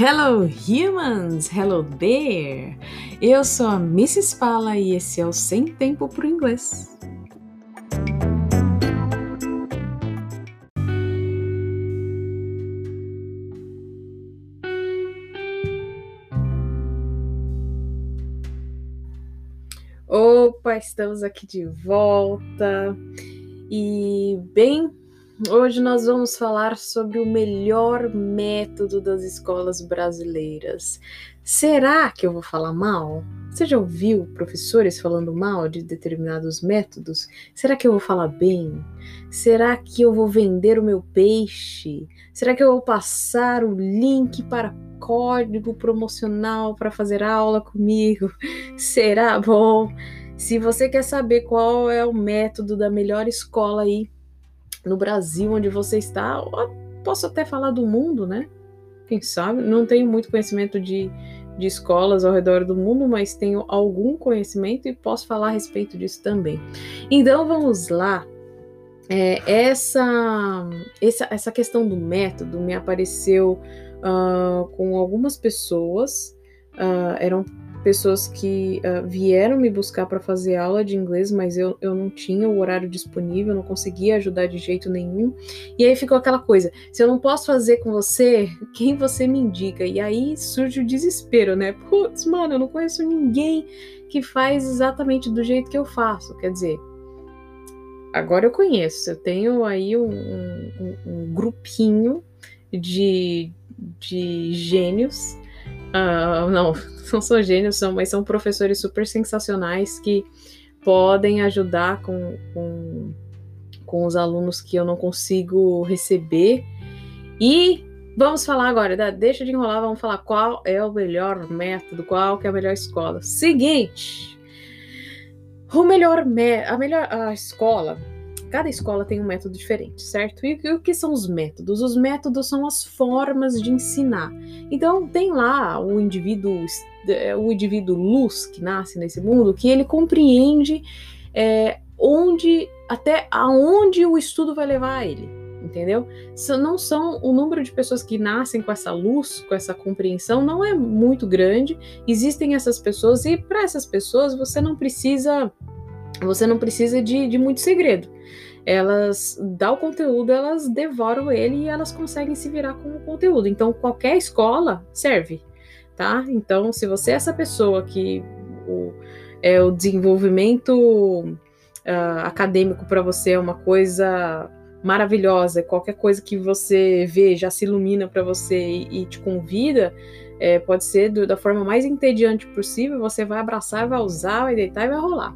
Hello humans, hello there. Eu sou a Mrs. Pala e esse é o Sem Tempo pro Inglês. Opa, estamos aqui de volta. E bem, Hoje nós vamos falar sobre o melhor método das escolas brasileiras. Será que eu vou falar mal? Você já ouviu professores falando mal de determinados métodos? Será que eu vou falar bem? Será que eu vou vender o meu peixe? Será que eu vou passar o link para código promocional para fazer aula comigo? Será bom? Se você quer saber qual é o método da melhor escola aí no Brasil, onde você está, posso até falar do mundo, né? Quem sabe? Não tenho muito conhecimento de, de escolas ao redor do mundo, mas tenho algum conhecimento e posso falar a respeito disso também. Então vamos lá. É, essa, essa, essa questão do método me apareceu uh, com algumas pessoas, uh, eram pessoas que uh, vieram me buscar para fazer aula de inglês, mas eu, eu não tinha o horário disponível, não conseguia ajudar de jeito nenhum. E aí ficou aquela coisa: se eu não posso fazer com você, quem você me indica? E aí surge o desespero, né? Putz, mano, eu não conheço ninguém que faz exatamente do jeito que eu faço. Quer dizer, agora eu conheço, eu tenho aí um, um, um grupinho de, de gênios. Uh, não, não são gênios, são, mas são professores super sensacionais que podem ajudar com, com, com os alunos que eu não consigo receber. E vamos falar agora, tá? deixa de enrolar, vamos falar qual é o melhor método, qual que é a melhor escola. Seguinte, o melhor, a melhor a escola Cada escola tem um método diferente, certo? E o que são os métodos? Os métodos são as formas de ensinar. Então, tem lá o indivíduo, é, o indivíduo luz que nasce nesse mundo, que ele compreende é, onde, até aonde o estudo vai levar ele entendeu? Não são o número de pessoas que nascem com essa luz, com essa compreensão, não é muito grande. Existem essas pessoas e para essas pessoas você não precisa você não precisa de, de muito segredo. Elas dão o conteúdo, elas devoram ele e elas conseguem se virar com o conteúdo. Então, qualquer escola serve, tá? Então, se você é essa pessoa que o, é, o desenvolvimento uh, acadêmico para você é uma coisa maravilhosa, qualquer coisa que você vê já se ilumina para você e, e, te convida, é, pode ser do, da forma mais entediante possível, você vai abraçar, vai usar, vai deitar e vai rolar.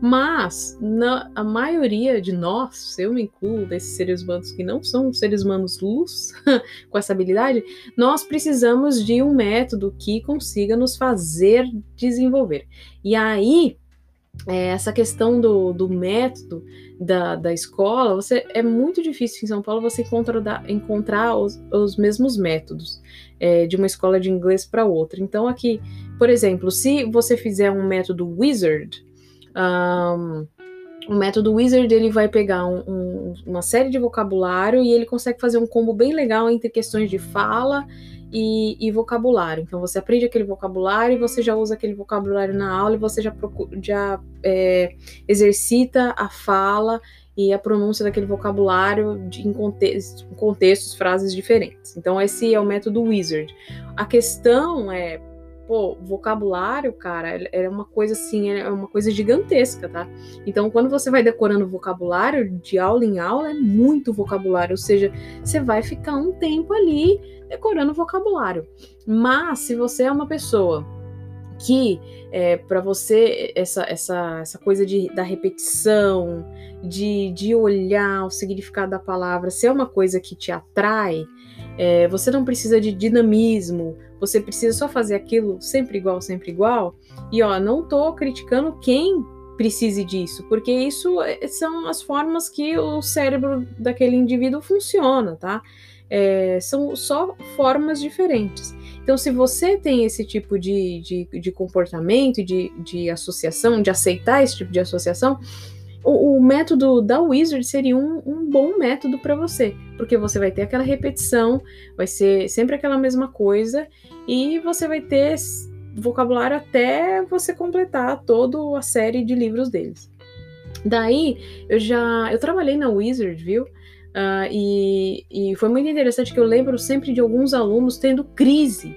Mas na, a maioria de nós, eu me incluo desses seres humanos que não são seres humanos luz com essa habilidade, nós precisamos de um método que consiga nos fazer desenvolver. E aí, é, essa questão do, do método da, da escola, você é muito difícil em São Paulo você encontrar, encontrar os, os mesmos métodos é, de uma escola de inglês para outra. Então, aqui, por exemplo, se você fizer um método Wizard, um, o método Wizard ele vai pegar um, um, uma série de vocabulário e ele consegue fazer um combo bem legal entre questões de fala e, e, vocabulário. Então você aprende aquele vocabulário e você já usa aquele vocabulário na aula e você já, procura, já é, exercita a fala e a pronúncia daquele vocabulário de, em, contextos, em contextos, frases diferentes. Então esse é o método Wizard. A questão é pô, vocabulário, cara, é uma coisa assim, é uma coisa gigantesca, tá? Então, quando você vai decorando vocabulário de aula em aula, é muito vocabulário, ou seja, você vai ficar um tempo ali decorando vocabulário. Mas, se você é uma pessoa que é, para você essa, essa, essa coisa de, da repetição, de, de olhar o significado da palavra, se é uma coisa que te atrai, é, você não precisa de dinamismo, você precisa só fazer aquilo sempre igual, sempre igual. E ó, não tô criticando quem precise disso, porque isso é, são as formas que o cérebro daquele indivíduo funciona, tá? É, são só formas diferentes. Então, se você tem esse tipo de, de, de comportamento, de, de associação, de aceitar esse tipo de associação, o, o, método da Wizard seria um, um bom método para você, porque você vai ter aquela repetição, vai ser sempre aquela mesma coisa e você vai ter vocabulário até você completar toda a série de livros deles. Daí eu já eu trabalhei na Wizard, viu? Uh, e, e foi muito interessante que eu lembro sempre de alguns alunos tendo crise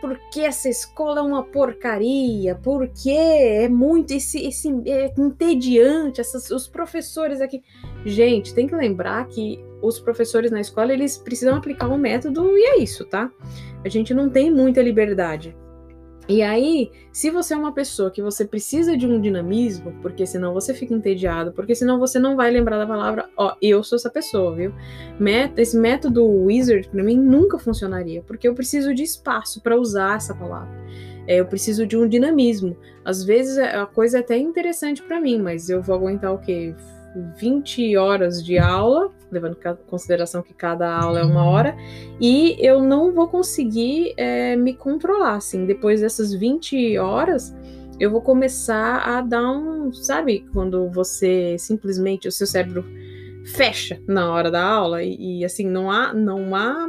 porque essa escola é uma porcaria, porque é muito esse, esse é entediante, essas, os professores aqui. Gente, tem que lembrar que os professores na escola eles precisam aplicar um método e é isso, tá? A gente não tem muita liberdade. E aí, se você é uma pessoa que você precisa de um dinamismo, porque senão você fica entediado, porque senão você não vai lembrar da palavra, ó, eu sou essa pessoa, viu? esse método wizard para mim nunca funcionaria, porque eu preciso de espaço para usar essa palavra. É, eu preciso de um dinamismo. Às vezes a coisa é até interessante para mim, mas eu vou aguentar o quê? 20 horas de aula, levando em consideração que cada aula é uma hora, e eu não vou conseguir é, me controlar, assim, depois dessas 20 horas, eu vou começar a dar um, sabe, quando você simplesmente, o seu cérebro fecha na hora da aula, e, e assim, não há, não há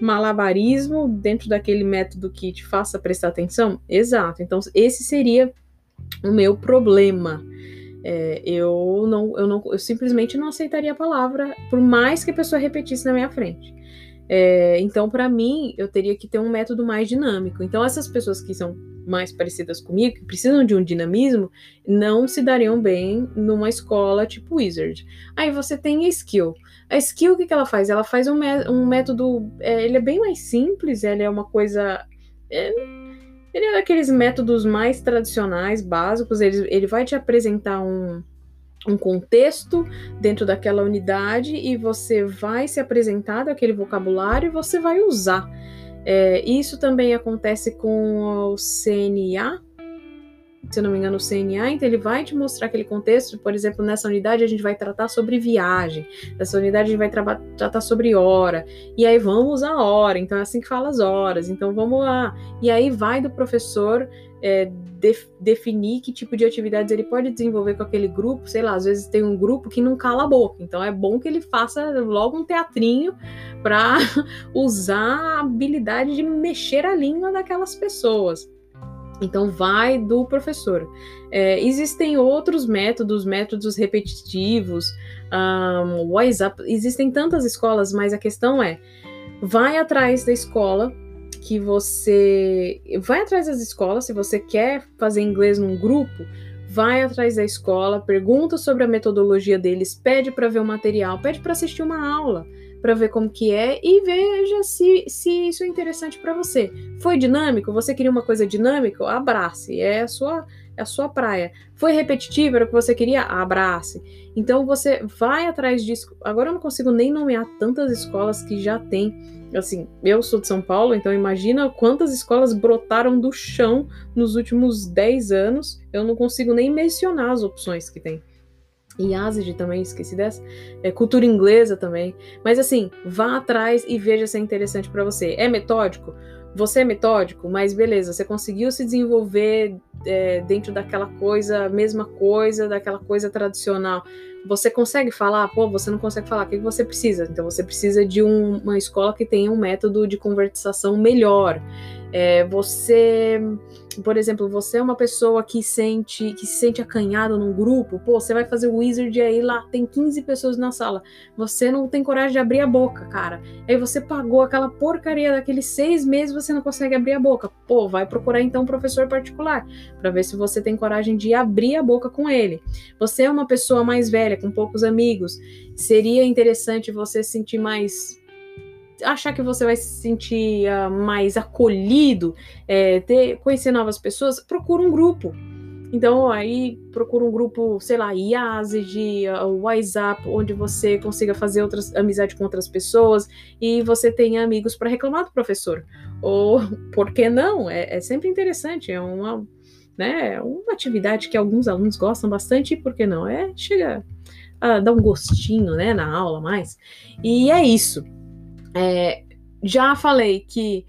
malabarismo dentro daquele método que te faça prestar atenção? Exato, então esse seria o meu problema, é, eu não, eu não, eu simplesmente não aceitaria a palavra, por mais que a pessoa repetisse na minha frente. É, então, para mim, eu teria que ter um método mais dinâmico. Então, essas pessoas que são mais parecidas comigo, que precisam de um dinamismo, não se dariam bem numa escola tipo Wizard. Aí você tem a skill. A skill, o que, que ela faz? Ela faz um, um método. É, ele é bem mais simples, ele é uma coisa. É, ele é daqueles métodos mais tradicionais, básicos. Ele, ele vai te apresentar um, um contexto dentro daquela unidade e você vai se apresentar daquele vocabulário e você vai usar. É, isso também acontece com o CNA, se não me engano, o CNA, então ele vai te mostrar aquele contexto, por exemplo, nessa unidade a gente vai tratar sobre viagem, nessa unidade a gente vai tra tratar sobre hora, e aí vamos a hora, então é assim que fala as horas, então vamos lá, e aí vai do professor é, def definir que tipo de atividades ele pode desenvolver com aquele grupo, sei lá, às vezes tem um grupo que não cala a boca, então é bom que ele faça logo um teatrinho para usar a habilidade de mexer a língua daquelas pessoas. Então, vai do professor. É, existem outros métodos, métodos repetitivos, um, WhatsApp, existem tantas escolas, mas a questão é: vai atrás da escola que você. Vai atrás das escolas, se você quer fazer inglês num grupo, vai atrás da escola, pergunta sobre a metodologia deles, pede para ver o material, pede para assistir uma aula para ver como que é e veja se, se isso é interessante para você. Foi dinâmico? Você queria uma coisa dinâmica? Abrace, é a sua é a sua praia. Foi repetitivo, era o que você queria? Abrace. Então você vai atrás disso. Agora eu não consigo nem nomear tantas escolas que já tem. Assim, eu sou de São Paulo, então imagina quantas escolas brotaram do chão nos últimos 10 anos. Eu não consigo nem mencionar as opções que tem. Yazid também, esqueci dessa. É, cultura inglesa também. Mas assim, vá atrás e veja se é interessante para você. É metódico? Você é metódico, mas beleza, você conseguiu se desenvolver é, dentro daquela coisa, mesma coisa, daquela coisa tradicional. Você consegue falar? Pô, você não consegue falar. O que você precisa? Então você precisa de um, uma escola que tenha um método de conversação melhor. É, você, por exemplo, você é uma pessoa que sente que se sente acanhado num grupo, pô, você vai fazer o wizard aí lá tem 15 pessoas na sala. Você não tem coragem de abrir a boca, cara. Aí você pagou aquela porcaria daqueles seis meses, você não consegue abrir a boca. Pô, vai procurar então um professor particular para ver se você tem coragem de abrir a boca com ele. Você é uma pessoa mais velha, com poucos amigos. Seria interessante você sentir mais achar que você vai se sentir uh, mais acolhido, é, ter, conhecer novas pessoas, procura um grupo. Então, aí procura um grupo, sei lá, Yazid, uh, WhatsApp, onde você consiga fazer outras amizade com outras pessoas e você tenha amigos para reclamar do professor. Ou, por que não? É, é sempre interessante, é uma, né, uma atividade que alguns alunos gostam bastante, e por que não? É, chega a dar um gostinho, né, na aula mais. E é isso. É, já falei que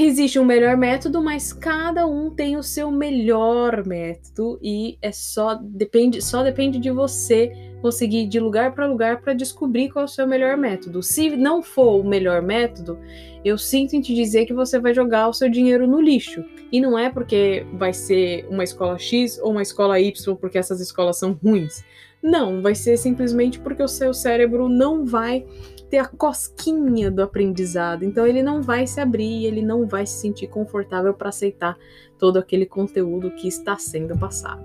existe um melhor método, mas cada um tem o seu melhor método e é só depende, só depende de você conseguir de lugar para lugar para descobrir qual é o seu melhor método. Se não for o melhor método, eu sinto em te dizer que você vai jogar o seu dinheiro no lixo. E não é porque vai ser uma escola X ou uma escola Y, porque essas escolas são ruins. Não, vai ser simplesmente porque o seu cérebro não vai ter a cosquinha do aprendizado. Então ele não vai se abrir, ele não vai se sentir confortável para aceitar todo aquele conteúdo que está sendo passado.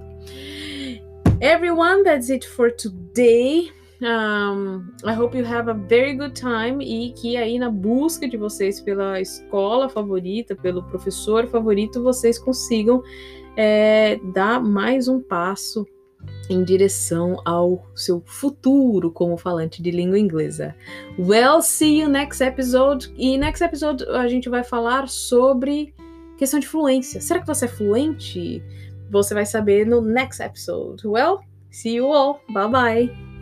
Everyone, that's it for today. Um, I hope you have a very good time e que aí na busca de vocês pela escola favorita, pelo professor favorito, vocês consigam é, dar mais um passo em direção ao seu futuro como falante de língua inglesa. Well, see you next episode. E next episode a gente vai falar sobre questão de fluência. Será que você é fluente? Você vai saber no next episode. Well, see you all. Bye bye.